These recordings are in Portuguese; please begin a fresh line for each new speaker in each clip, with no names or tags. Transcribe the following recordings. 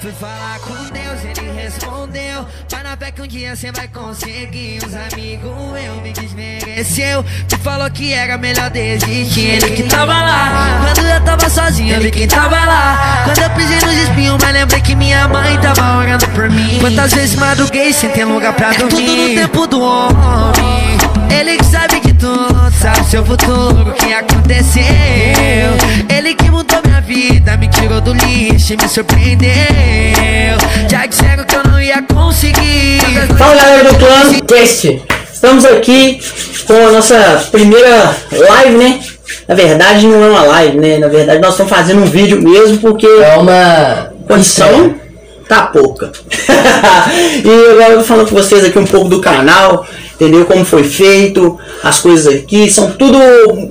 Fui falar com Deus, ele respondeu. Vai na fé que um dia cê vai conseguir. Os amigos eu me desmereceu. Tu falou que era melhor desistir. Ele que tava lá. Quando eu tava sozinho, eu vi quem tava lá. Quando eu pisei nos espinhos, mas lembrei que minha mãe tava orando por mim. Quantas vezes madruguei sem ter lugar pra dormir. É tudo no tempo do homem. Ele que sabe de tudo, sabe seu futuro, o que aconteceu. Ele que mudou vida, me tirou do lixo e me surpreendeu. Já disseram que eu não ia conseguir.
Fala galera do Plano Teste. Estamos aqui com a nossa primeira live, né? Na verdade não é uma live, né? Na verdade nós estamos fazendo um vídeo mesmo porque
É uma.
condição tá pouca. e agora eu vou falando com vocês aqui um pouco do canal, entendeu? Como foi feito, as coisas aqui, são tudo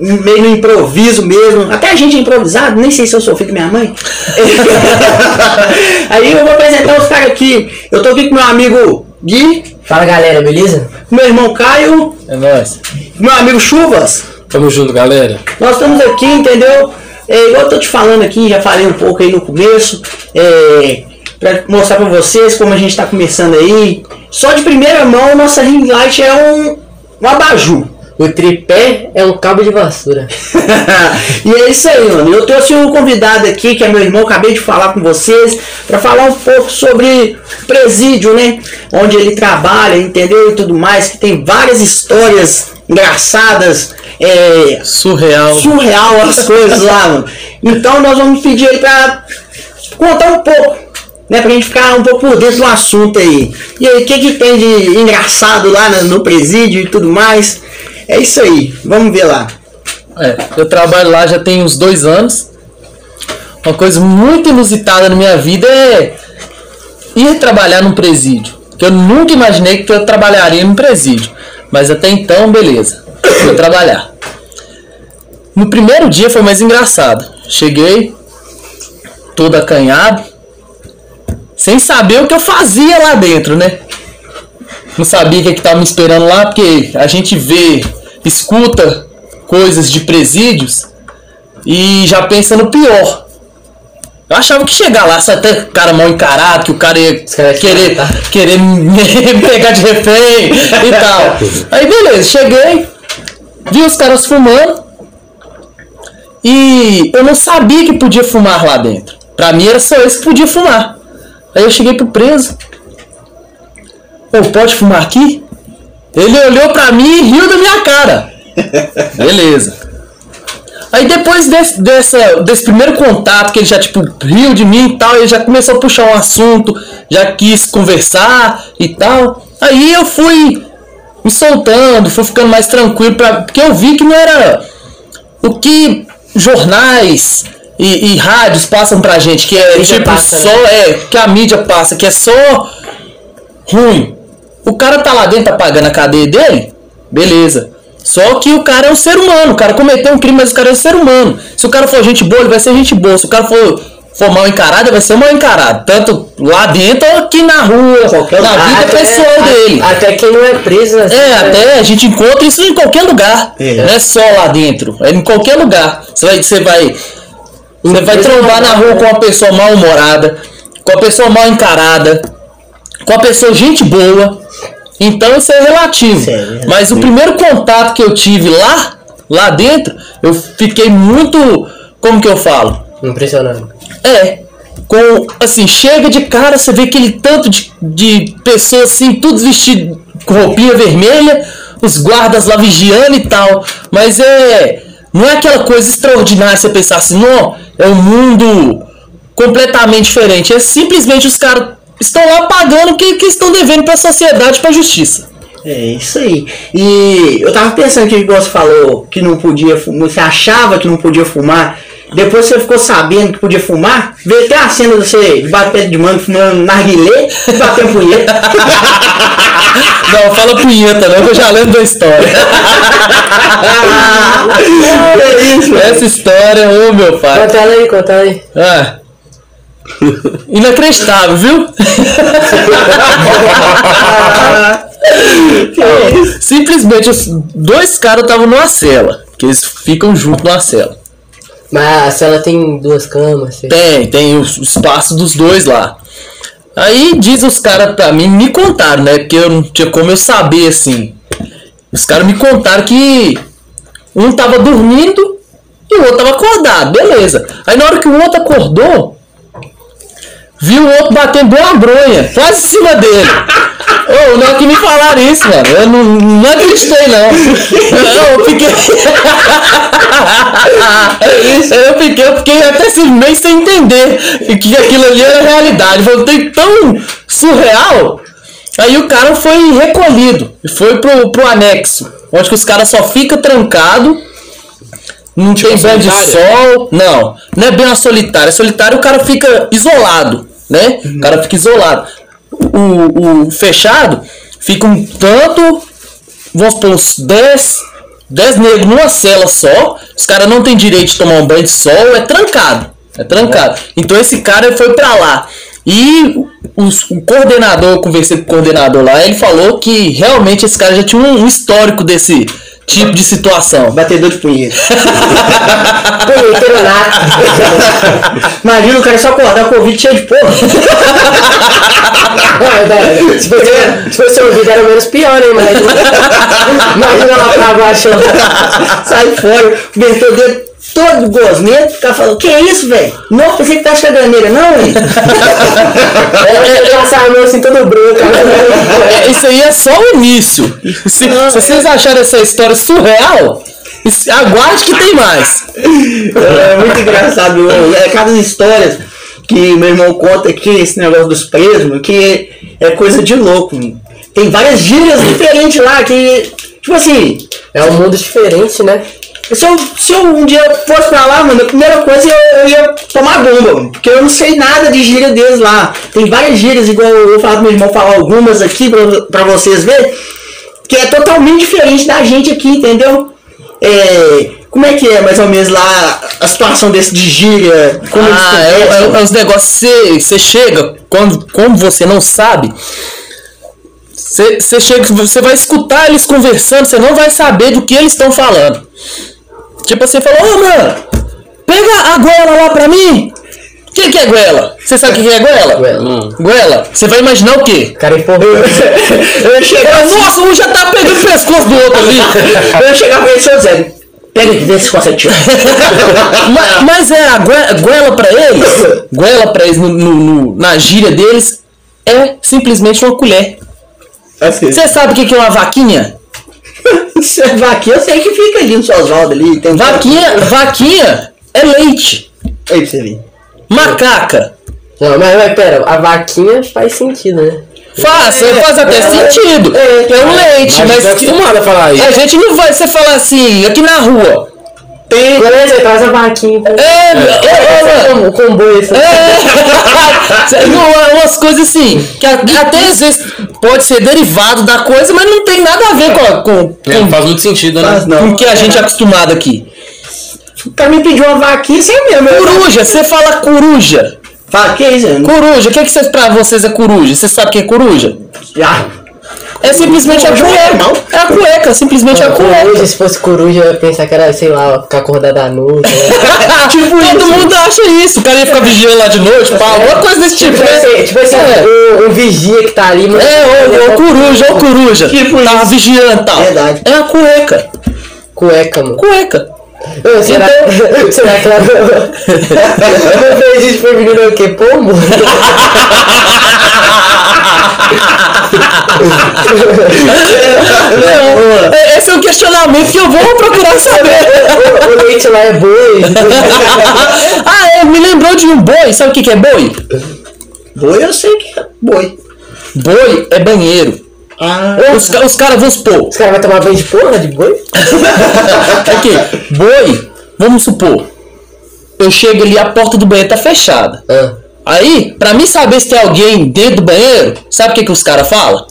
meio no improviso mesmo. Até a gente é improvisado, nem sei se eu sou filho da minha mãe. Aí eu vou apresentar os caras aqui. Eu tô aqui com meu amigo Gui,
Fala galera, beleza?
meu irmão Caio,
É nóis.
meu amigo Chuvas.
Tamo junto, galera.
Nós estamos aqui, entendeu? É, igual eu tô te falando aqui, já falei um pouco aí no começo, é, pra mostrar pra vocês como a gente tá começando aí. Só de primeira mão, nossa ring light é um, um abajur.
O tripé é um cabo de vassoura.
e é isso aí, mano. Eu trouxe um convidado aqui, que é meu irmão, acabei de falar com vocês, pra falar um pouco sobre presídio, né? Onde ele trabalha, entendeu? E tudo mais, que tem várias histórias engraçadas, é,
Surreal.
surreal as coisas lá, mano. Então nós vamos pedir ele pra contar um pouco, né? Pra gente ficar um pouco por dentro do assunto aí. E aí, o que que tem de engraçado lá no, presídio e tudo mais? É isso aí, vamos ver lá.
É, eu trabalho lá já tem uns dois anos. Uma coisa muito inusitada na minha vida é ir trabalhar num presídio. Que eu nunca imaginei que eu trabalharia num presídio. Mas até então, beleza. Fui trabalhar. No primeiro dia foi mais engraçado. Cheguei, todo acanhado, sem saber o que eu fazia lá dentro, né? Não sabia o que estava me esperando lá, porque a gente vê, escuta coisas de presídios e já pensa no pior. Eu achava que chegar lá, sabe, até cara mal encarado, que o cara ia querer, querer me pegar de refém e tal. Aí beleza, cheguei, vi os caras fumando e eu não sabia que podia fumar lá dentro. Pra mim era só esse que podia fumar. Aí eu cheguei pro preso. Pô, pode fumar aqui? Ele olhou pra mim e riu da minha cara. Beleza. Aí depois desse, dessa, desse primeiro contato, que ele já tipo riu de mim e tal, ele já começou a puxar um assunto, já quis conversar e tal. Aí eu fui me soltando, fui ficando mais tranquilo, pra, porque eu vi que não era o que jornais e, e rádios passam pra gente, que é
Mídia
tipo
passa,
só, é, que a mídia passa, que é só ruim. O cara tá lá dentro, tá pagando a cadeia dele, beleza. Só que o cara é um ser humano, o cara cometeu um crime, mas o cara é um ser humano. Se o cara for gente boa, ele vai ser gente boa. Se o cara for, for mal encarado, ele vai ser mal encarado. Tanto lá dentro aqui na rua,
Qualquer
na
lugar.
vida
Até-
pessoal dele.
Até quem não é preso, né?
É, até a gente encontra isso em qualquer lugar.
É.
Não é só lá dentro. É em qualquer lugar. Você vai, você vai, você vai trombar na rua com uma pessoa mal humorada, com a pessoa mal encarada, com a pessoa gente boa. Então isso é relativo.
É relativo.
Mas o primeiro contato que eu tive lá, lá dentro, eu fiquei muito, como que eu falo?
Impressionante.
É. Com, assim, chega de cara, você vê aquele tanto de, de pessoas assim, tudo vestido com roupinha vermelha, os guardas lá vigiando e tal. Mas é. Não é aquela coisa extraordinária você pensar assim, não, é um mundo completamente diferente. É simplesmente os caras estão lá pagando o que, que estão devendo pra sociedade, pra justiça.
É isso aí. E eu tava pensando que você falou que não podia fumar, você achava que não podia fumar. Depois você ficou sabendo que podia fumar, veio até a cena de você de bater de mano fumando narguilé e batendo punheta.
Não, fala punheta, não, que eu já lembro da história.
é isso.
Essa história, ô meu pai.
Conta ela aí, conta ela aí.
Ah. Inacreditável, viu? Simplesmente os dois caras estavam numa cela. Que eles ficam juntos numa cela.
Mas a cela tem duas camas. assim.
Tem, tem o espaço dos dois lá. Aí diz os caras pra mim, me contaram, né? Porque eu não tinha como eu saber assim. Os caras me contaram que um tava dormindo e o outro tava acordado, beleza. Aí na hora que o outro acordou, viu o outro batendo uma bronha, quase em cima dele. Ô, na hora que me falaram isso, mano, eu não, não acreditei não. Eu fiquei. eu fiquei, eu fiquei até assim, meio sem entender que aquilo ali era realidade. Voltei tão surreal. Aí o cara foi recolhido e foi pro, pro anexo, onde que os caras só ficam trancados. Não tem banho de sol. Não, não é bem uma solitária. Solitário o cara fica isolado, né? O cara fica isolado. O, o fechado fica um tanto, vamos supor, uns 10, 10 negros numa cela só. Os caras não têm direito de tomar um banho de sol, é trancado. É trancado. Então esse cara foi pra lá. E os- o coordenador, eu conversei com o coordenador lá, ele falou que realmente esse cara já tinha um histórico desse tipo de situação.
Batedor de punheta.
Punheteiro nato.
Imagina o cara só acordar com o ouvido cheio de porra.
Velho, Se fosse, se fosse ouvido era menos pior, hein, mas. Imagina lá pra baixo.
Sai fora, meteu o dedo todo gosmento, o cara falou, que isso, velho? Não, pensei que tá caganeira, não, hein?
Ele passava a mão assim todo branco.
É, Isso aí é só o início. Se, se vocês acharam essa história surreal, aguarde que tem mais.
É muito engraçado. É cada histórias que meu irmão conta aqui, esse negócio dos presos, que é coisa de louco. Tem várias gírias diferentes lá que, tipo assim,
É um mundo diferente, né?
Se eu, se eu um dia fosse pra lá, mano, a primeira coisa eu, eu ia tomar bomba, mano, porque eu não sei nada de gíria deles lá. Tem várias gírias, igual eu vou falar pro meu irmão falar algumas aqui pra, pra vocês verem, que é totalmente diferente da gente aqui, entendeu? É, como é que é mais ou menos lá a situação desse de gíria? Como
Ah, é, é, é os negócios. Você chega, quando, como você não sabe, você chega, você vai escutar eles conversando, você não vai saber do que eles estão falando. Tipo assim, falou, ô mano, pega a goela lá pra mim. O que, que é goela? Você sabe o que, que é goela?
Goela.
Goela. Você vai imaginar o quê?
Cara empurrou.
Eu ia chegar assim,
Nossa, um já tá pegando o pescoço do outro ali.
eu ia chegar pra ele, seu Zé, pega aqui, vê se consegue tirar.
Ma- Mas, é a goela pra eles, goela pra eles no, no- no- na gíria deles é simplesmente uma colher.
Assim,
Você sabe o que que é uma vaquinha?
Aqui, eu sei que fica ali no seu Oswaldo ali. Tem
Vaquinha, vaquinha é leite.
Aí pra você ver.
Macaca.
Não, mas, mas pera, a vaquinha faz sentido, né?
Faz, faz até sentido. É um leite,
Mas
mas
acostumado a falar isso.
a gente não vai você falar assim, aqui na rua.
Tem.
Beleza, traz a vaquinha. então.
É, é, é,
Com, com boi, assim.
É, não, é umas coisas assim, que até às vezes pode ser derivado da coisa, mas não tem nada a ver com, a- com,
É,
com,
faz muito sentido, né?
Com o que a gente é acostumado aqui.
O cara me pediu uma vaquinha sem mesmo. eu-
Coruja, você fala coruja.
Fala, que isso? Eu não-
Coruja, o que, que cês- pra vocês é coruja? Você sabe o que é coruja?
Já.
É simplesmente a
Coruja é
cueca. É a cueca, simplesmente a
Coruja,
cueca.
se fosse coruja, eu ia pensar que era, sei lá, ficar acordado à noite. Né?
tipo Todo mundo acha isso. O cara ia ficar vigiando lá de noite, pá, alguma coisa desse tipo,
tipo
né?
assim, tipo assim
É.
um vigia que tá ali. mas-
É, ô, ô, coruja, ô coruja.
Tipo
Tava
isso.
vigiando e tal.
Verdade.
É a cueca.
Cueca, mano.
Cueca.
Ô, será, será que ela não fez isso pro menino o quê? Pombo?
Não, é- esse é um questionamento que eu vou procurar saber.
o, leite lá é boi.
ah, é, me lembrou de um boi. Sabe o que, que é boi?
Boi eu sei que é boi.
Boi é banheiro.
Ah.
Os, os caras, vamos supor.
Os caras vão tomar banho de porra de boi?
Aqui, boi, vamos supor. Eu chego ali, a porta do banheiro tá fechada.
Ah,
Aí, pra mim saber se tem alguém dentro do banheiro, sabe o que, que os caras falam?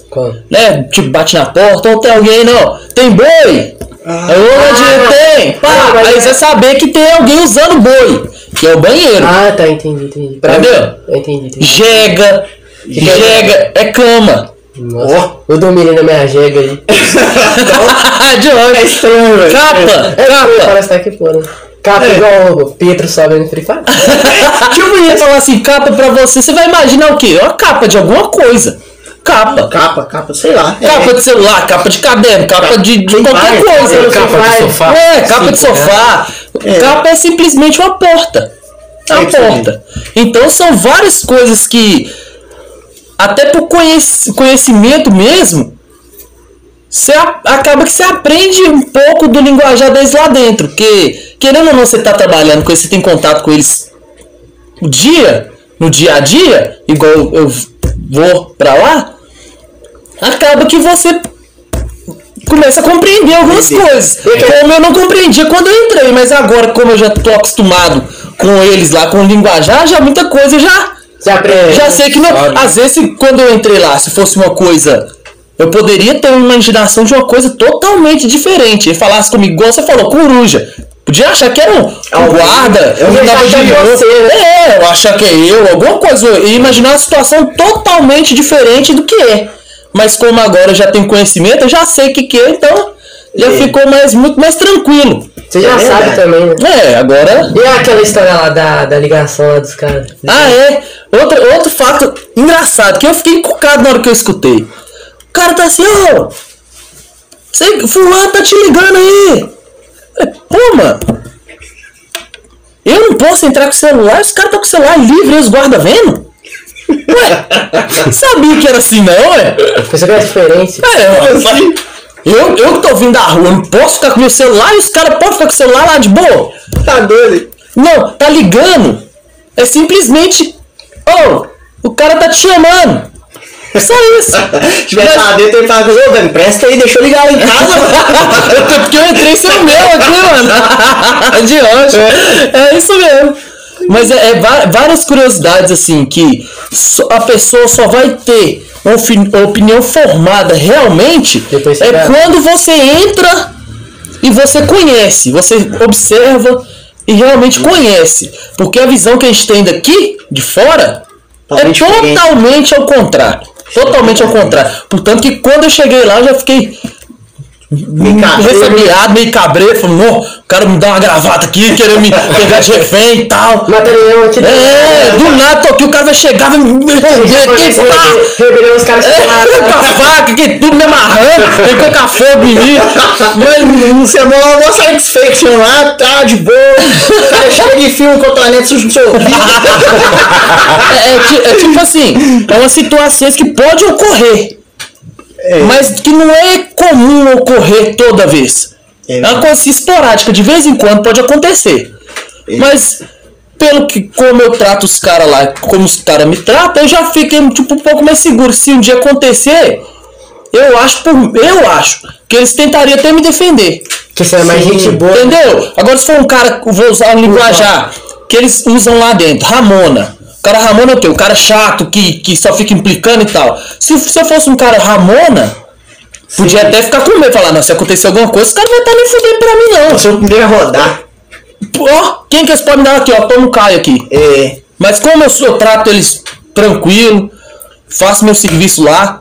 Né? Tipo, bate na porta, ou tem alguém, não. Tem boi? Onde
Ah.
tem? Pá,
Ah, mas
aí
é-
você saber que tem alguém usando boi, que é o banheiro.
Ah, tá, entendi, entendi. Pra
Entendeu?
Eu entendi, entendi.
Jega, jega, é cama.
Nossa, eu dormi na minha jega aí.
De
É
onde?
estranho, velho.
Capa,
É,
capa.
parece que tá aqui fora. Capa
É.
igual o Pietro sobe no Free Fire.
Tipo, ia falar assim, capa pra você, você vai imaginar o quê? Uma capa de alguma coisa. Capa.
Capa, capa, sei lá. É.
Capa de celular, capa de caderno, capa de, de qualquer
várias,
coisa.
tem
capa de sofá.
É, capa de
Sim,
sofá.
É.
Capa é simplesmente uma porta. É uma
É
porta. Então são várias coisas que, até por conhec- conhecimento mesmo, você acaba que você aprende um pouco do linguajar deles lá dentro. Porque, querendo ou não, você tá trabalhando com eles, você tem contato com eles o dia, no dia a dia, igual eu eu vou pra lá, acaba que você começa a compreender algumas coisas. Como eu não compreendia quando eu entrei, mas agora, como eu já tô acostumado com eles lá, com o linguajar, já muita coisa já.
Você aprende.
Já sei que não. Às vezes, quando eu entrei lá, se fosse uma coisa. Eu poderia ter uma imaginação de uma coisa totalmente diferente. Ele falasse comigo, igual você falou, coruja. Podia achar que era um, um guarda,
Eu
um
achar
de
que é você, né?
É, eu achar que é eu, alguma coisa. E imaginar uma situação totalmente diferente do que é. Mas como agora eu já tenho conhecimento, eu já sei o que, que é, então já
É.
ficou mais, muito mais tranquilo.
Você já
É
sabe
verdade.
também, né?
É, agora.
E aquela história lá da, da ligação lá dos caras?
Ah, é. Outro, outro fato engraçado, que eu fiquei encucado na hora que eu escutei. O cara tá assim, ô. Você, fulano tá te ligando aí. Eu Pô, mano. Eu não posso entrar com o celular, os caras tá com o celular livre e os guarda vendo? Ué, sabia que era assim não, ué?
Você vê a diferença?
É,
Assim,
eu, eu que tô vindo da rua, não posso ficar com meu celular e os caras podem ficar com o celular lá de boa.
tá doido.
Não, tá ligando. É simplesmente. Ô, o cara tá te chamando. Só isso.
Se tivesse lá dentro, ele falava, ô, Dani, presta aí, deixa eu ligar lá em casa.
Até porque eu entrei sem o meu aqui, mano. De hoje. É isso mesmo. Mas é, é várias curiosidades, assim, que a pessoa só vai ter uma opinião formada realmente é
vai-
quando você entra e você conhece, você observa e realmente conhece. Porque a visão que a gente tem daqui, de fora, é
Totalmente diferente.
totalmente ao contrário. Totalmente ao contrário. Portanto que quando eu cheguei lá, eu já fiquei
Cabreiro.
ressabiado, meio cabreiro, falando, não, o cara me dá uma gravata aqui, querendo me pegar de refém e tal.
Material aqui
É, do nada, tô aqui, o cara vai chegar, vai me prender aqui, pá!
Rebelião os caras
É, com a faca, aqui, tudo me amarrando, tem que colocar fogo em mim.
Mas você é mó, mó satisfaction lá, tá de boa. O cara chega de filme com o cotonete sujo no seu ouvido.
É, é é tipo assim, é umas situações que pode ocorrer, mas que não é comum ocorrer toda vez.
É
É uma coisa esporádica, de vez em quando pode acontecer. Mas, pelo que como eu trato os caras lá, como os caras me tratam, eu já fico tipo, um pouco mais seguro. Se um dia acontecer, eu acho, por- eu acho que eles tentariam até me defender.
Que você é mais
Sim.
gente boa.
Entendeu? Agora se for um cara, vou usar um linguajar que eles usam lá dentro, Ramona. O cara Ramona é o quê? O cara chato que, que só fica implicando e tal. Se, se eu fosse um cara Ramona, podia até ficar com medo. Falar, não, se acontecer alguma coisa, os caras não vai estar nem fudendo pra mim, não.
Eu sou o primeiro a rodar.
Ó, quem que eles podem dar aqui, ó? Toma Caio aqui.
É,
Mas como eu, sou, eu trato eles tranquilo, faço meu serviço lá,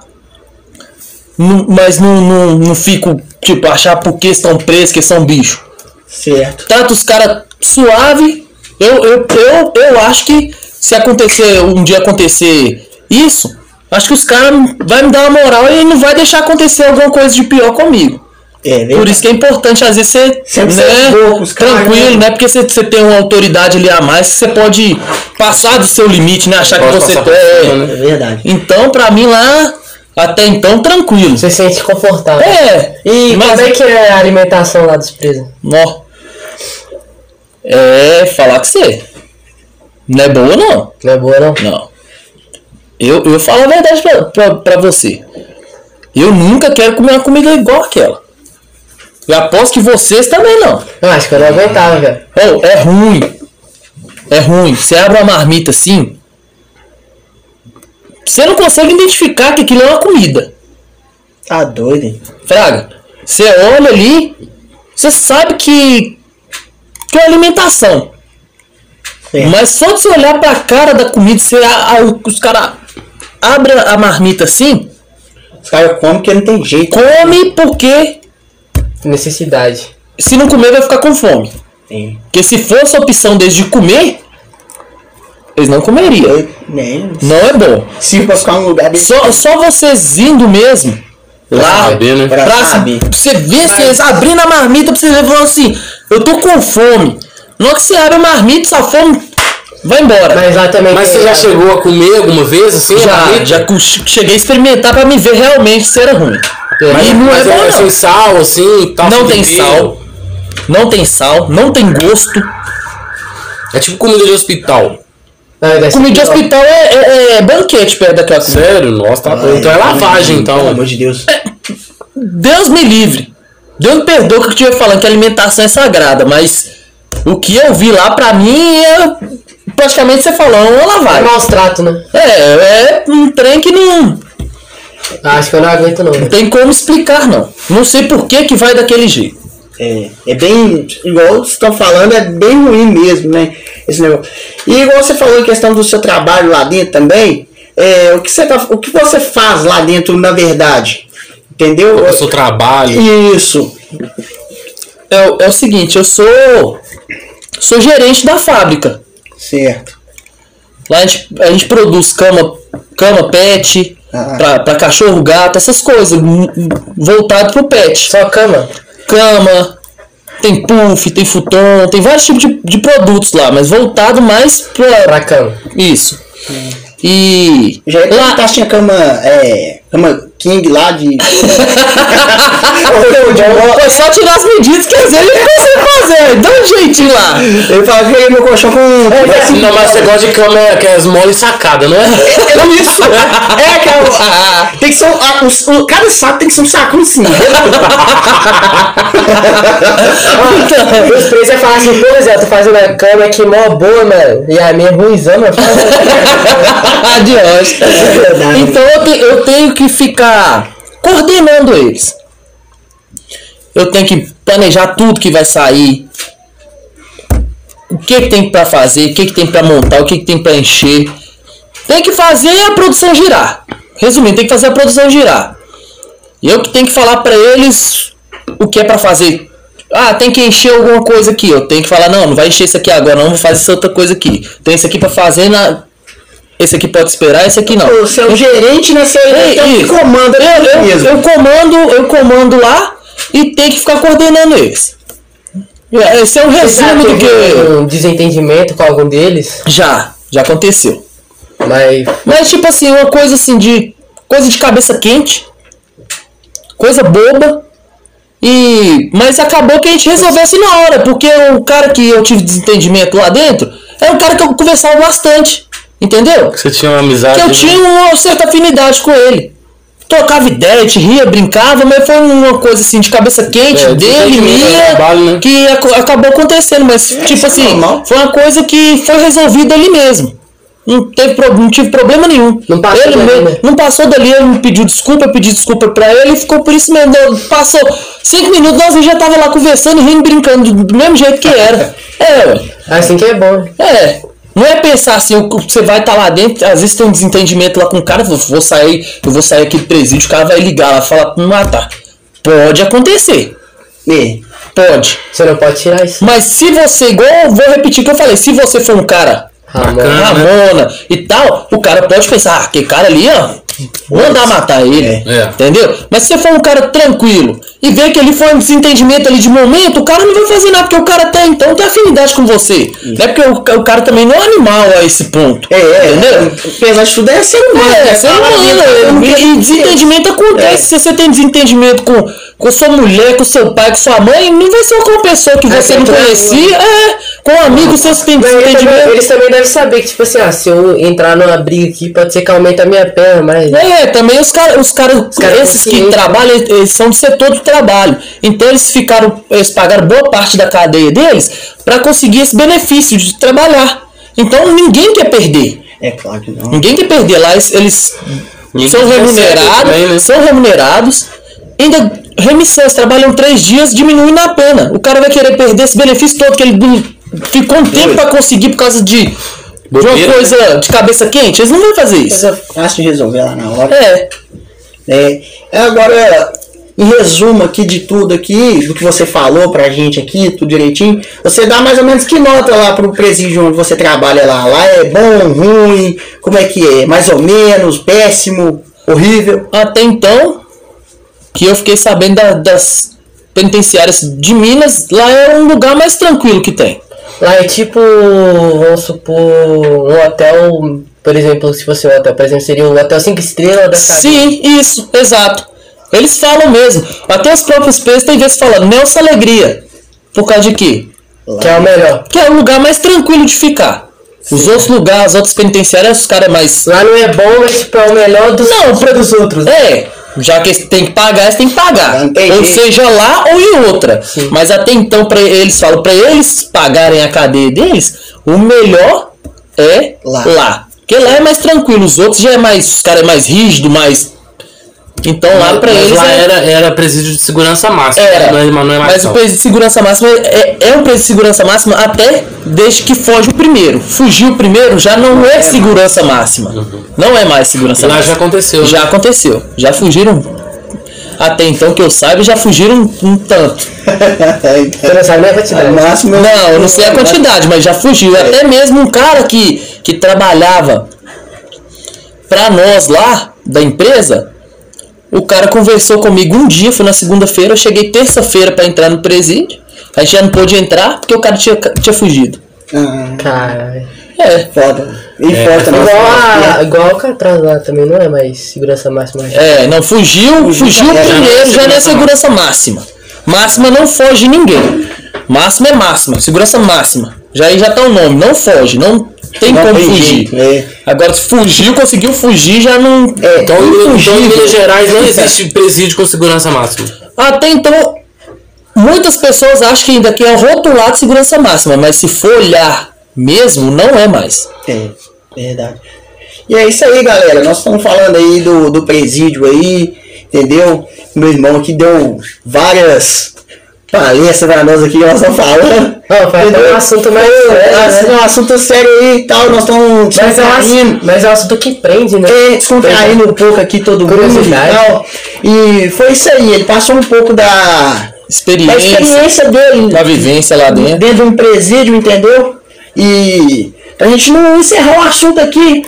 não- mas não, não, não fico, tipo, achar porque estão presos que são bicho.
certo.
Trato os caras suave. Eu, eu, eu, eu acho que se acontecer, um dia acontecer isso, acho que os caras vai me dar uma moral e não vai deixar acontecer alguma coisa de pior comigo.
É, verdade.
Por isso que é importante, às vezes, ser
Sempre
né,
ser boa com os caras,
tranquilo,
né?
né? Porque você, você tem uma autoridade ali a mais que você pode passar do seu limite, né? Achar que você
por
é.
cima,
É
né?
verdade.
Então, pra mim lá, até então, tranquilo.
Você se sente confortável.
É,
E
mas-
como é que é a alimentação lá dos presos?
Ó. É falar que você. Não é boa, não.
Não é boa, não?
Não. Eu, eu falo a verdade pra, pra, pra você. Eu nunca quero comer uma comida igual aquela. Eu aposto que vocês também não.
Eu acho que eu não aguentava, velho.
Oh, é ruim. É ruim. Você abre uma marmita assim. Você não consegue identificar que aquilo é uma comida.
Tá doido, hein?
Fraga. Você olha ali. Você sabe que. Que é alimentação.
É.
Mas só de você olhar pra cara da comida, você, a- a- os caras abrem a marmita assim.
Os caras comem porque não tem jeito.
Come porque
Necessidade.
se não comer vai ficar com fome.
É.
Porque se fosse a opção deles de comer, eles não comeriam.
Eu, né?
Não é bom.
Se for ficar um lugar desse.
Só, só vocês indo mesmo lá
saber, né?
Pra
pra,
saber.
pra você ver se eles abrindo a marmita pra você ver falando assim, eu tô com fome. Hora que você abre a marmita, essa fome vai embora.
Mas lá também
Mas você já chegou a comer alguma vez assim?
já,
marmita?
já cheguei a experimentar pra me ver realmente se era ruim.
Mas,
e não
mas
é bom não.
sem sal, assim, tal.
Não tem
tempero.
sal. Não tem sal, não tem gosto.
É tipo comida de hospital.
Ah, ser
Comida de hospital é, é- é banquete perto daquela comida.
Sério? Nossa, tá bom. Então é lavagem,
Pelo
então.
amor de Deus.
Deus me livre. Deus me perdoa que eu estiver falando que a alimentação é sagrada, mas o que eu vi lá pra mim é praticamente você falou, uma
É
lavagem.
maus trato, né?
É, é um trem que não,
Ah, Acho que eu não aguento não.
não tem como explicar, não. Não sei por que que vai daquele jeito.
É, é bem, igual vocês estão falando, é bem ruim mesmo, né? Esse negócio. E igual você falou em questão do seu trabalho lá dentro também, é, o, que você tá, o que você faz lá dentro, na verdade? Entendeu?
O seu trabalho.
Isso.
É, o- é o seguinte, eu sou sou gerente da fábrica.
Certo.
Lá a gente, a gente produz cama, cama pet,
Ah.
pra, pra cachorro, gato, essas coisas, m- m- voltado pro pet.
Só cama.
Cama, tem puff, tem futon, tem vários tipos de, de produtos lá, mas voltado mais pra.
Pra cama.
Isso. E.
Já ia
lá,
se tinha cama, é, cama king lá de.
Foi só tirar as medidas que às vezes ele consegue fazer, dá um jeitinho lá.
Ele fala que ele meu colchão com.
Mas, não, mas você gosta de cama que é as mole sacada, não é?
É isso! É, que é o- tem que ser um, ah, cada saco tem que ser um saco assim.
Os preços é falar assim, pô, Zé, eu tô fazendo a cama aqui mó boa, mano. E a minha é ruimzão, mano.
Adiós.
verdade.
Então eu, te- eu tenho que ficar coordenando eles. Eu tenho que planejar tudo que vai sair. O que, que tem pra fazer, o que, que tem pra montar, o que, que tem pra encher. Tem que fazer a produção girar. Resumindo, tem que fazer a produção girar. Eu que tenho que falar pra eles o que é pra fazer. Ah, tem que encher alguma coisa aqui. Eu tenho que falar, não, não vai encher isso aqui agora, não, vou fazer essa outra coisa aqui. Tem isso aqui pra fazer na. Esse aqui pode esperar, esse aqui não.
Você é o gerente, né? Você
É,
é o que comanda
eu, eu,
mesmo.
eu comando, eu comando lá e tenho que ficar coordenando eles. É, Esse é um resumo do que.
um desentendimento com algum deles,
Já, já aconteceu.
mas
Mas tipo assim, uma coisa assim de. Coisa de cabeça quente. Coisa boba. E. Mas acabou que a gente resolveu assim na hora, porque o cara que eu tive desentendimento lá dentro era um cara que eu conversava bastante. Entendeu?
Você tinha uma amizade.
que eu tinha uma certa afinidade com ele. Trocava ideia, gente ria, brincava, mas foi uma coisa assim de cabeça quente
É,
dele, minha,
trabalho, né?
que aco- acabou acontecendo, mas tipo
isso é
assim,
normal.
foi uma coisa que foi resolvida ali mesmo. Não, teve, não tive problema nenhum.
Não passou
ele
dali,
me-
né?
não passou dali, ele me pediu desculpa, eu pedi desculpa pra ele e ficou por isso mesmo. Passou cinco minutos, nós já tava lá conversando, rindo, brincando, do mesmo jeito que era. É, ué.
assim que é bom.
É. Não é pensar assim, você vai estar lá dentro, às vezes tem um desentendimento lá com o cara, eu vou sair, eu vou sair aqui do presídio, o cara vai ligar lá e falar pra me matar. Pode acontecer.
É.
Pode.
Você não pode tirar isso.
Mas se você, igual eu vou repetir o que eu falei, se você for um cara
Ramon.
Bacana.
Ramona e tal, o cara pode pensar, ah, aquele cara ali, ó, vou mandar matar ele.
É.
Entendeu? Mas se você for um cara tranquilo e ver que ele foi um desentendimento ali de momento, o cara não vai fazer nada, porque o cara tem, então tem afinidade com você. Não é porque o, o cara também não é animal a esse ponto.
É, é,
Entendeu?
apesar de tudo, é ser humano.
É,
né?
ser humano, é, e, e desentendimento acontece. Se você tem desentendimento com, com sua mulher, com seu pai, com sua mãe, não vai ser com uma pessoa que você não
tem
conhecia, é, com um amigo seu que tem
também, eles também devem saber que, tipo assim, ah, se eu entrar numa briga aqui, pode ser que aumente a minha perna, mas.
É, também os caras, os caras,
caras
esses que
conscientes.
trabalham, eles são do setor do trabalho. Então eles ficaram, eles pagaram boa parte da cadeia deles para conseguir esse benefício de trabalhar. Então ninguém quer perder.
É claro que não.
Ninguém quer perder lá, eles, eles são remunerados,
também, né?
são remunerados, ainda remissão, eles trabalham três dias, diminuindo a pena. O cara vai querer perder esse benefício todo que ele ficou um tempo para conseguir por causa de, de uma coisa de cabeça quente. Eles não vão fazer isso.
Coisa fácil de resolver lá na hora.
É.
É, agora, em resumo aqui de tudo aqui, do que você falou pra gente aqui, tudo direitinho, você dá mais ou menos que nota lá pro presídio onde você trabalha lá? Lá é bom, ruim, como é que é? Mais ou menos, péssimo, horrível?
Até então, que eu fiquei sabendo da- das penitenciárias de Minas, lá é um lugar mais tranquilo que tem.
Lá é tipo, vamos supor, um hotel, por exemplo, se fosse um hotel, por exemplo, seria um hotel 5 estrelas da
Sim, isso, exato. Eles falam mesmo. Até os próprios presos tem vezes falando, Nelson Alegria. Por causa de quê?
que é o melhor.
Que é o lugar mais tranquilo de ficar. Os outros lugares, as outras penitenciárias, os caras é mais.
Lá não é bom, mas tipo, é o melhor dos,
Não,
pra dos outros.
É, já que têm que pagar, têm que pagar.
Não tem
Ou seja, lá ou em outra. Mas até então, pra eles falam, pra eles pagarem a cadeia deles, o melhor é
Lá.
lá. Porque lá é mais tranquilo, os outros já é mais. Os caras é mais rígido, mais. Então lá pra
Mas
eles.
lá
é-
era, era presídio de segurança máxima.
Era,
Não é, não é
mas o preço de segurança máxima é, é um preço de segurança máxima até desde que foge o primeiro. Fugiu o primeiro já não é segurança máxima. Não é mais segurança
Lá já
máxima.
aconteceu. né?
Já aconteceu. Já fugiram. Até então que eu saiba, já fugiram um tanto.
Você não sabe nem a quantidade.
máximo,
Não, eu não sei a quantidade, mas já fugiu. Até mesmo um cara que, que trabalhava pra nós lá, da empresa, o cara conversou comigo um dia, foi na segunda-feira, eu cheguei terça-feira pra entrar no presídio. A gente já não pôde entrar porque o cara tinha, tinha fugido.
Ah,
Caralho.
É,
foda. E foda também.
Igual, a, igual o Alcatraz lá também, não é mais segurança máxima.
é, não, fugiu, fugiu
é,
primeiro, já não é
segurança
segurança máxima. Máxima não foge ninguém. Máxima é máxima, segurança máxima. Já aí já tá o nome, não foge, não tem
Não
como
tem
fugir.
jeito, é.
Agora, se fugiu, conseguiu fugir, já não.
É,
Então, então, em. Minas Gerais não existe presídio com segurança máxima.
Até então, muitas pessoas acham que ainda que é rotulado de segurança máxima, mas se for olhar mesmo, não é mais.
É, verdade. E é isso aí, galera. Nós estamos falando aí do, do presídio aí, entendeu? Meu irmão aqui deu várias palestras pra nós aqui que nós estamos falando.
Não, até um assunto mais sério,
É,
né?
um assunto sério aí e tal. Nós estamos
Mas é, um mas é um assunto que prende, né?
É, descontraindo um pouco aqui todo mundo e tal. E foi isso aí. Ele passou um pouco da, da
Experiência,
experiência dele
da vivência lá dentro.
dentro de um presídio, entendeu? E pra gente não encerrar o assunto aqui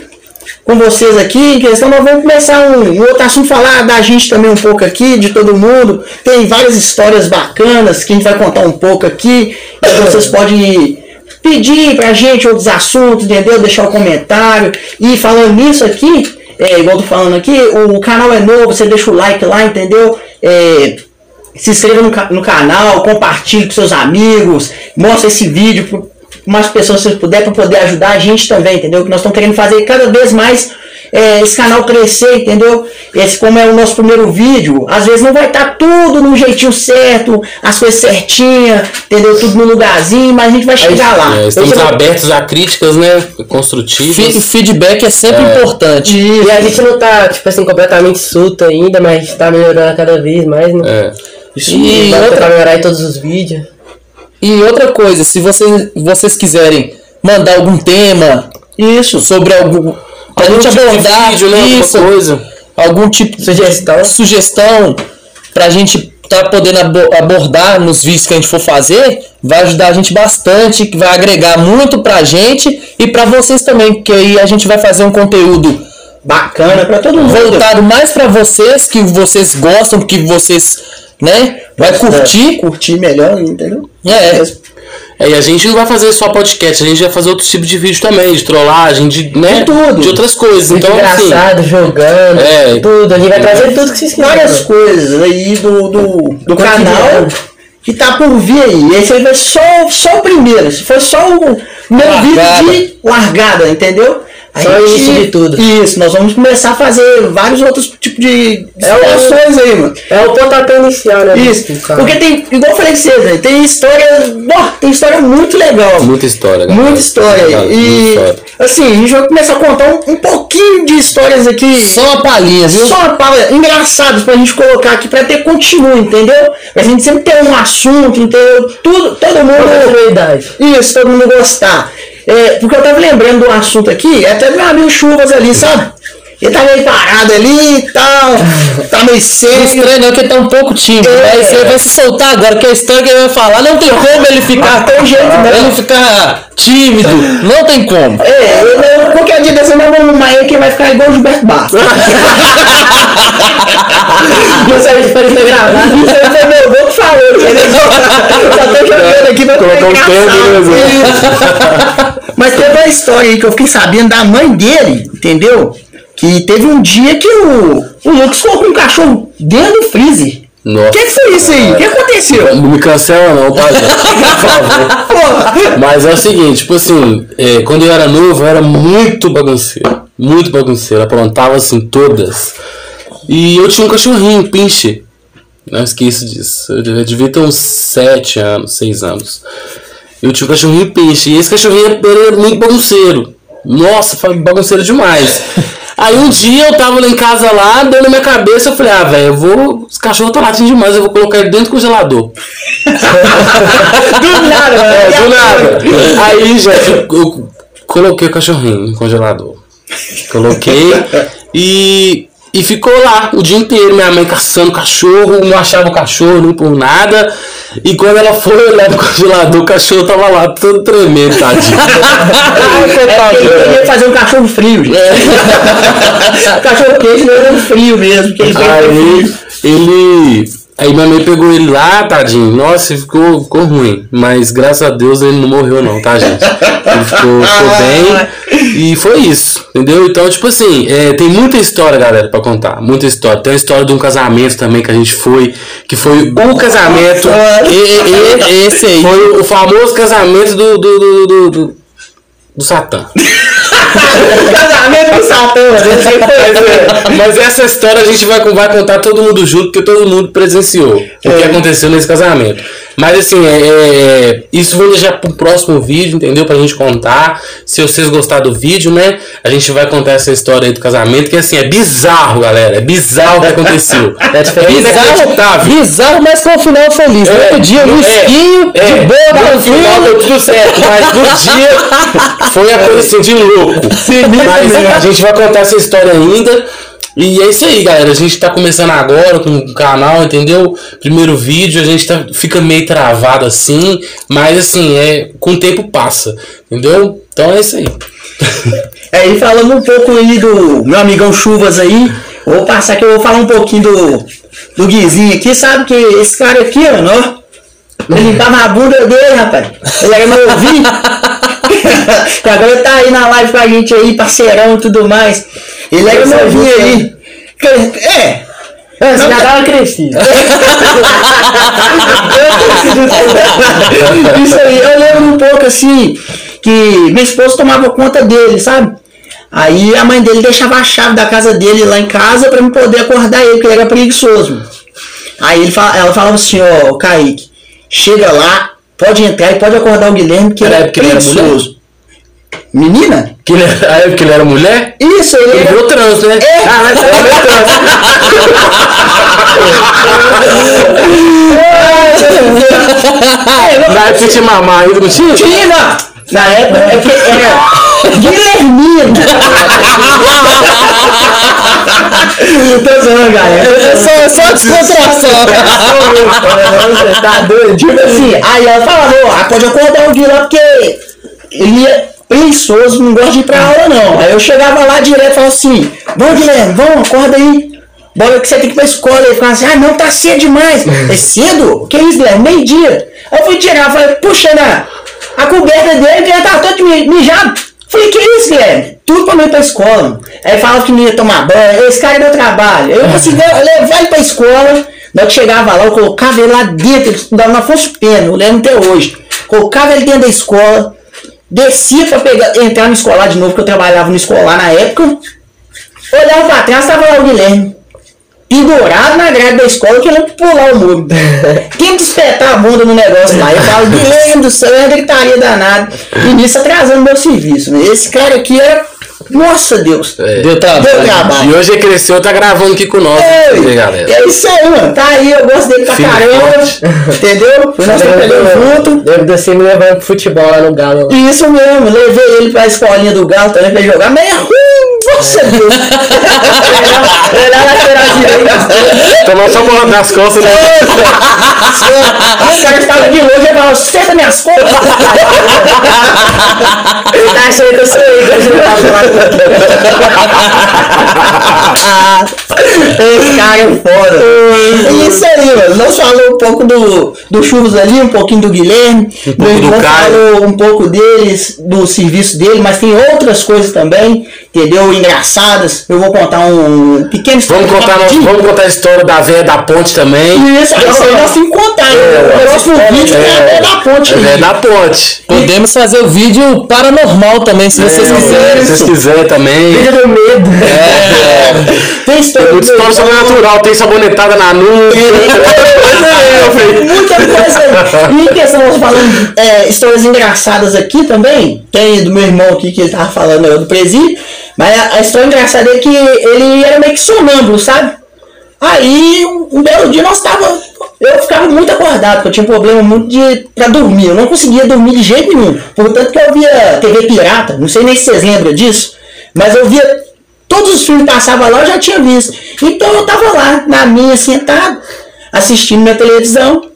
com vocês aqui, em questão, nós vamos começar um, um outro assunto, falar da gente também um pouco aqui, de todo mundo. Tem várias histórias bacanas que a gente vai contar um pouco aqui. Vocês podem pedir pra gente outros assuntos, entendeu? Deixar o comentário. E falando nisso aqui, é, igual tô falando aqui, o canal é novo, você deixa o like lá, entendeu? É, se inscreva no, no canal, compartilhe com seus amigos, mostre esse vídeo mais pessoas se puder para poder ajudar a gente também, entendeu? Que nós estamos querendo fazer cada vez mais é, esse canal crescer, entendeu? Esse como é o nosso primeiro vídeo, às vezes não vai estar tudo no jeitinho certo, as coisas certinhas, entendeu? Tudo no lugarzinho, mas a gente vai chegar lá.
É, estamos
Esse é o-
abertos a críticas, né? Construtivas.
Fe- Feedback é sempre importante.
E a gente não tá, tipo assim, completamente solto ainda, mas tá melhorando cada vez mais, né?
É.
E
Vai
outra,
melhorar em todos os vídeos.
E outra coisa, se vocês, vocês quiserem mandar algum tema
Isso.
sobre algum. Pra
Algum
gente
tipo
abordar
vídeo, né? Alguma
isso,
coisa.
algum tipo de
Sugestão.
sugestão pra gente tá podendo abo- abordar nos vídeos que a gente for fazer, vai ajudar a gente bastante, que vai agregar muito pra gente e pra vocês também, porque aí a gente vai fazer um conteúdo
Bacana para todo mundo.
voltado mais pra vocês, que vocês gostam, que vocês, né, vai curtir.
Curtir melhor, entendeu?
É.
É, e a gente não vai fazer só podcast, a gente vai fazer outros tipos de vídeo também, de trollagem, de, né?
De tudo.
De outras coisas.
Muito
Então, assim,
engraçado, jogando,
É.
tudo. A gente vai trazer tudo que vocês
várias
quiserem.
coisas aí do, do, do canal que tá por vir aí. Esse aí vai só, só o primeiro. Esse foi só o meu
Largada.
vídeo de largada, entendeu? A
Só o início de tudo.
Isso, nós vamos começar a fazer vários outros tipos de
É o-
situações aí, mano.
É o pontapé inicial, né?
Isso,
canal.
porque tem, igual eu falei com vocês, aí, tem história, ó, tem história muito legal.
muita história, galera.
Muita história
muita
E,
história.
assim, a gente vai começar a contar um, um pouquinho de histórias aqui.
Só uma palhinha, viu?
Só uma palavra engraçadas pra gente colocar aqui pra ter continuo, entendeu? Pra gente sempre ter um assunto, entendeu? Tudo, todo mundo. Isso, todo mundo gostar. É, porque eu tava lembrando de um assunto aqui, até do meu amigo Chuvas ali, sabe? Ele tá meio parado ali e tal. Tá meio
Não
sério.
estranho não, que ele tá um pouco tímido.
É.
Ele vai se soltar agora, que a história que ele vai falar, não tem como ele ficar.
Tem jeito não.
Ele ficar tímido. Não tem como.
É, eu, qualquer dia desse eu não vou arrumar ele que vai ficar igual o Gilberto Barros. Não sei se foi gravado. Isso aí foi meu avô que falou. Só tô jogando aqui pra
Colocar um tempo, né.
Mas teve uma história aí que eu fiquei sabendo da mãe dele, entendeu? Que teve um dia que o, o Lucas colocou um cachorro dentro do freezer.
Nossa.
O que, que foi isso aí? O que aconteceu?
Não me cancela não, tá. Mas é o seguinte, tipo assim, é, quando eu era novo, eu era muito bagunceiro. Muito bagunceiro. Aprontava assim todas. E eu tinha um cachorrinho, pinche. Não esqueço disso. Eu devia- devia ter uns 7 anos, 6 anos. Eu tinha um cachorrinho pinche. E esse cachorrinho era muito bagunceiro. Nossa, foi bagunceiro demais. Aí um dia eu tava lá em casa lá, deu na minha cabeça, eu falei, ah, velho, eu vou. Esse cachorro tá latindo demais, eu vou colocar ele dentro do congelador.
Do nada,
É,
mano.
do nada. Aí, gente, eu, eu coloquei o cachorrinho no congelador. Coloquei e, e ficou lá o dia inteiro. Minha mãe caçando cachorro, não achava o cachorro, nem por nada. E quando ela foi olhar no congelador, o cachorro tava lá todo tremendo, tadinho.
É ele queria fazer um cachorro frio, gente. cachorro quente não era um frio mesmo. Porque.
Aí ele. Aí minha mãe pegou ele lá, tadinho. Nossa, ficou, ficou ruim. Mas graças a Deus ele não morreu, não, tá, gente? Ele ficou, ficou bem. E foi isso, entendeu? Então, tipo assim, é, tem muita história, galera, pra contar. Muita história. Tem a história de um casamento também que a gente foi. Que foi o casamento. E, e- esse aí. Foi o famoso casamento do. do, do, do, do, do Satã.
Casamento com Satã, foi-
Mas essa história a gente vai, vai contar todo mundo junto, porque todo mundo presenciou o que aconteceu nesse casamento. Mas assim, é, é- isso vou deixar pro próximo vídeo, entendeu? Pra gente contar. Se vocês gostaram do vídeo, né? A gente vai contar essa história aí do casamento, que assim, é bizarro, galera. É bizarro o que aconteceu.
É diferente.
inacreditável.
Bizarro, mas com um final feliz. No outro dia,
no-
um esquinho,
é,
de boa,
no final deu tudo certo, mas no dia foi a coisa assim de louco. Mas a gente vai contar essa história ainda. E é isso aí, galera. A gente tá começando agora com o canal, entendeu? Primeiro vídeo, a gente tá, fica meio travado assim, mas assim, é com o tempo passa, entendeu? Então é isso aí.
É, e falando um pouco aí do meu amigão Chuvas aí, vou passar aqui, eu vou falar um pouquinho do, do Guizinho aqui, sabe que esse cara aqui, ó, ele limpava a bunda dele, rapaz. Ele era meu ouvido. Agora tá aí na live com a gente aí, parceirão e tudo mais. Ele era meu ouvido aí. É.
Já dá uma crescida.
Isso aí, eu lembro um pouco assim, que minha esposa tomava conta dele, sabe? Aí a mãe dele deixava a chave da casa dele lá em casa pra me poder acordar ele, porque ele era preguiçoso. Aí ele ela falava assim, ó, Kaique, chega lá, pode entrar e pode acordar o Guilherme, que ele
Era
é
porque ele era
preguiçoso. Menina?
Que ele, era- ah, porque ele era mulher?
Isso, ele
Ele
era...
virou trans, né?
É.
Ah, ele virou trans. Na época tinha mamar ainda, não tinha?
Na época é que era Guilhermina. Tô zoando, galera.
É só, só descontração.
Você tá doido? Tipo assim, aí ela falava, ó, ah, pode acordar o Guilherme porque ele é preguiçoso, não gosta de ir pra aula não. Aí eu chegava lá direto e falava assim, vamos Guilherme, vamos, acorda aí. Bora que você tem que ir pra escola. Ele ficava assim, ah não, tá cedo demais. É cedo? Que isso, Guilherme? Meio dia. Aí eu fui tirar, falei, puxa, na, a coberta dele, que ele tava todo mi- mijado. Falei, que isso, Guilherme? Tudo pra mim ir pra escola. Aí falava que não ia tomar banho, esse cara deu trabalho. Eu consegui levar ele pra escola. Na que chegava lá, eu colocava ele lá dentro, ele estudava na Afonso Pena, eu lembro até hoje. Colocava ele dentro da escola, descia pra pegar, entrar no escolar de novo, que eu trabalhava no escolar na época. Olhava pra trás, tava lá o Guilherme. Pendurado na grade da escola, querendo pular o muro. Tenta espetar a bunda no negócio lá. Eu falo, Guilherme do céu, é gritaria danada. E nisso atrasando meu serviço. né? Esse cara aqui era. Nossa Deus!
Deu trabalho.
Deu trabalho.
E hoje ele cresceu, tá gravando aqui com nós,
É,
né, galera?
é isso aí, mano. Tá aí, eu gosto dele pra
Filho
caramba.
forte.
Entendeu? Nós trabalhamos junto.
Lembro de você me levando pro futebol lá no Galo.
Isso mesmo, levei ele pra escolinha do Galo também pra ele jogar, mas é ruim. Nossa, Deus! Olhar lateral direito.
Tomou só porra nas costas, né?
Os caras estavam de longe e falavam, senta minhas costas.
Ele tá achando que eu sou ele, que eu tava
Esse cara é foda. É isso aí, mano. Nós falamos um pouco do, do Churros ali, um pouquinho do Guilherme.
Um
Meu
pouco do
irmão falou um pouco deles, do serviço dele, mas tem outras coisas também, entendeu? Engraçadas. Eu vou contar um pequeno
Vamos contar, nós- vamos contar a história da velha da ponte também.
Isso, nós temos que contar. né? o próximo vídeo é a Véia da ponte.
É da ponte.
Podemos fazer o vídeo paranormal também, se vocês
É,
quiserem.
Se vocês quiserem também.
Vídeo do medo.
Tem história
Tem muita história sobrenatural, tem sabonetada na nuca.
Muita coisa aí. E em questão, nós falando é, histórias engraçadas aqui também. Tem do meu irmão aqui que ele tava falando eu, do presídio. Mas a, história engraçada é que ele era meio que sonâmbulo, sabe? Aí, um, um belo dia nós tava. Eu ficava muito acordado, porque eu tinha um problema muito de, pra dormir. Eu não conseguia dormir de jeito nenhum. Portanto que eu via TV pirata, não sei nem se vocês lembram disso, mas eu via todos os filmes que passavam lá, eu já tinha visto. Então eu tava lá, na minha, sentado, assistindo minha televisão.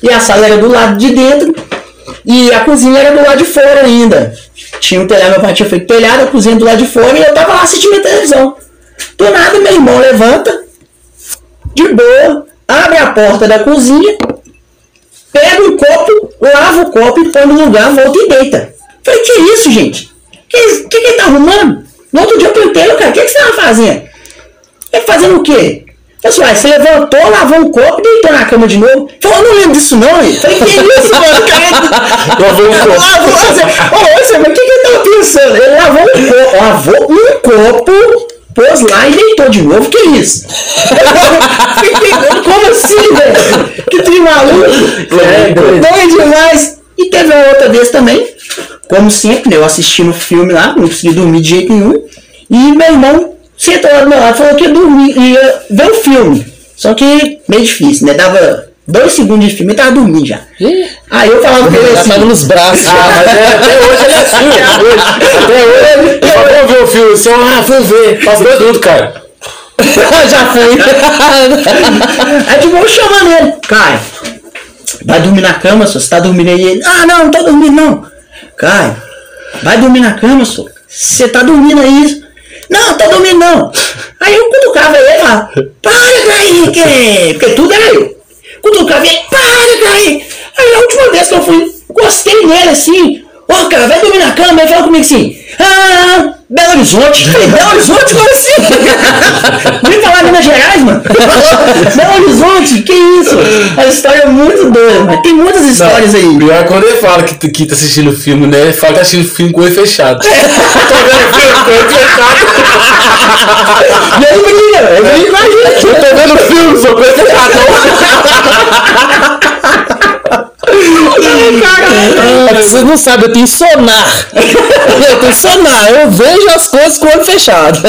E a sala era do lado de dentro. E a cozinha era do lado de fora ainda. Tinha um telhado, meu pai tinha feito telhado, a cozinha do lado de fora, e eu tava lá assistindo minha televisão. Do nada, meu irmão levanta, de boa, abre a porta da cozinha, pega um copo, lava o copo e põe no lugar, volta e deita. Falei, que isso, gente? Que, que que tá arrumando? No outro dia eu perguntei, cara, o que, que você tava fazendo? Ele fazendo o quê? Eu falei, "Uai, você levantou, lavou um copo e deitou na cama de novo. Falou, eu não lembro disso não, ele. Falei, que isso, mano? Cara,
Lavou um copo.
Lavou, você, ô, você, mas o que, que ele tava pensando? Ele lavou um copo, lavou um copo, pôs lá e deitou de novo. Que isso? Fiquei, como assim, velho? Que trem maluco?
É, doido.
Doido demais. E teve uma outra vez também, como sempre, né, eu assistindo o filme lá, não consegui dormir de jeito nenhum. E meu irmão sentou lá do meu lado, falou que ia dormir, ia ver o filme. Só que meio difícil, né? Dava dois segundos de filme e tava dormindo já. Aí eu falava pra ele
Já
assim.
tava nos braços.
Ah, mas é, até hoje ele é assim, até hoje. Até hoje. Eu vamos ver o filme. Você, ah, vou ver. Faz dois minutos, cara.
já fui.
Aí tipo, eu chamando ele. Caio, vai dormir na cama, só. Você tá dormindo aí? Ele, ah, não, não tô dormindo não. Caio, vai dormir na cama, só. Você tá dormindo aí? Não, tô dormindo não. Aí eu cutucava ele falava, para, Kaique, porque tudo era eu. Cutucava ele, para, Kaique. Aí a última vez que eu fui, gostei nele assim. Ô, cara, vai dormir na cama. Ele falou comigo assim, ah, Belo Horizonte. Falei, Belo Horizonte, como assim? Vem falar Minas Gerais, mano. Belo Horizonte, que isso? A história é muito doida, mas tem muitas histórias aí.
Pior é quando ele fala que, que tá assistindo o filme, né? Ele fala que tá assistindo o filme com o olho fechado. Tô vendo filme com o olho fechado.
E aí, menina.
Eu tô vendo o filme, sou com o olho fechado.
É que Vocês não sabem, eu tenho sonar. Eu tenho sonar, eu vejo as coisas com o olho fechado.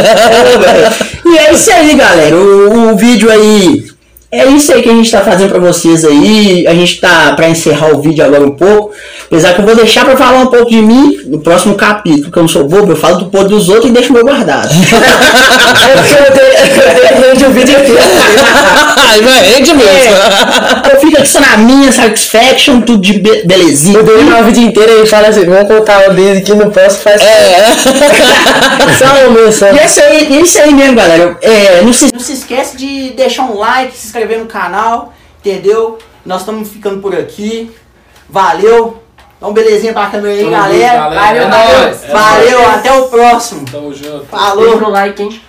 E é isso aí, galera. O, o vídeo aí. É isso aí que a gente tá fazendo pra vocês aí. A gente tá pra encerrar o vídeo agora um pouco. Apesar que eu vou deixar pra falar um pouco de mim no próximo capítulo, porque eu não sou bobo, eu falo do podre dos outros e deixo o meu guardado.
É porque eu tenho- eu tenho um vídeo aqui.
Ai, vai, rende mesmo.
É, eu fico aqui só na minha satisfaction, tudo de be belezinha.
Eu dei uma vida inteira e fala assim, vamos contar uma vez aqui, não posso, faz
É.
só uma menção.
E é isso aí, é isso aí mesmo, galera. É, não, se, não se esquece de deixar um like, se inscrever no canal, entendeu? Nós estamos ficando por aqui. Valeu. Então, belezinha pra câmera aí,
Tamo
galera.
junto, galera.
Valeu,
É
valeu.
é
valeu, até o próximo.
Tamo junto.
Falou.
no like, hein?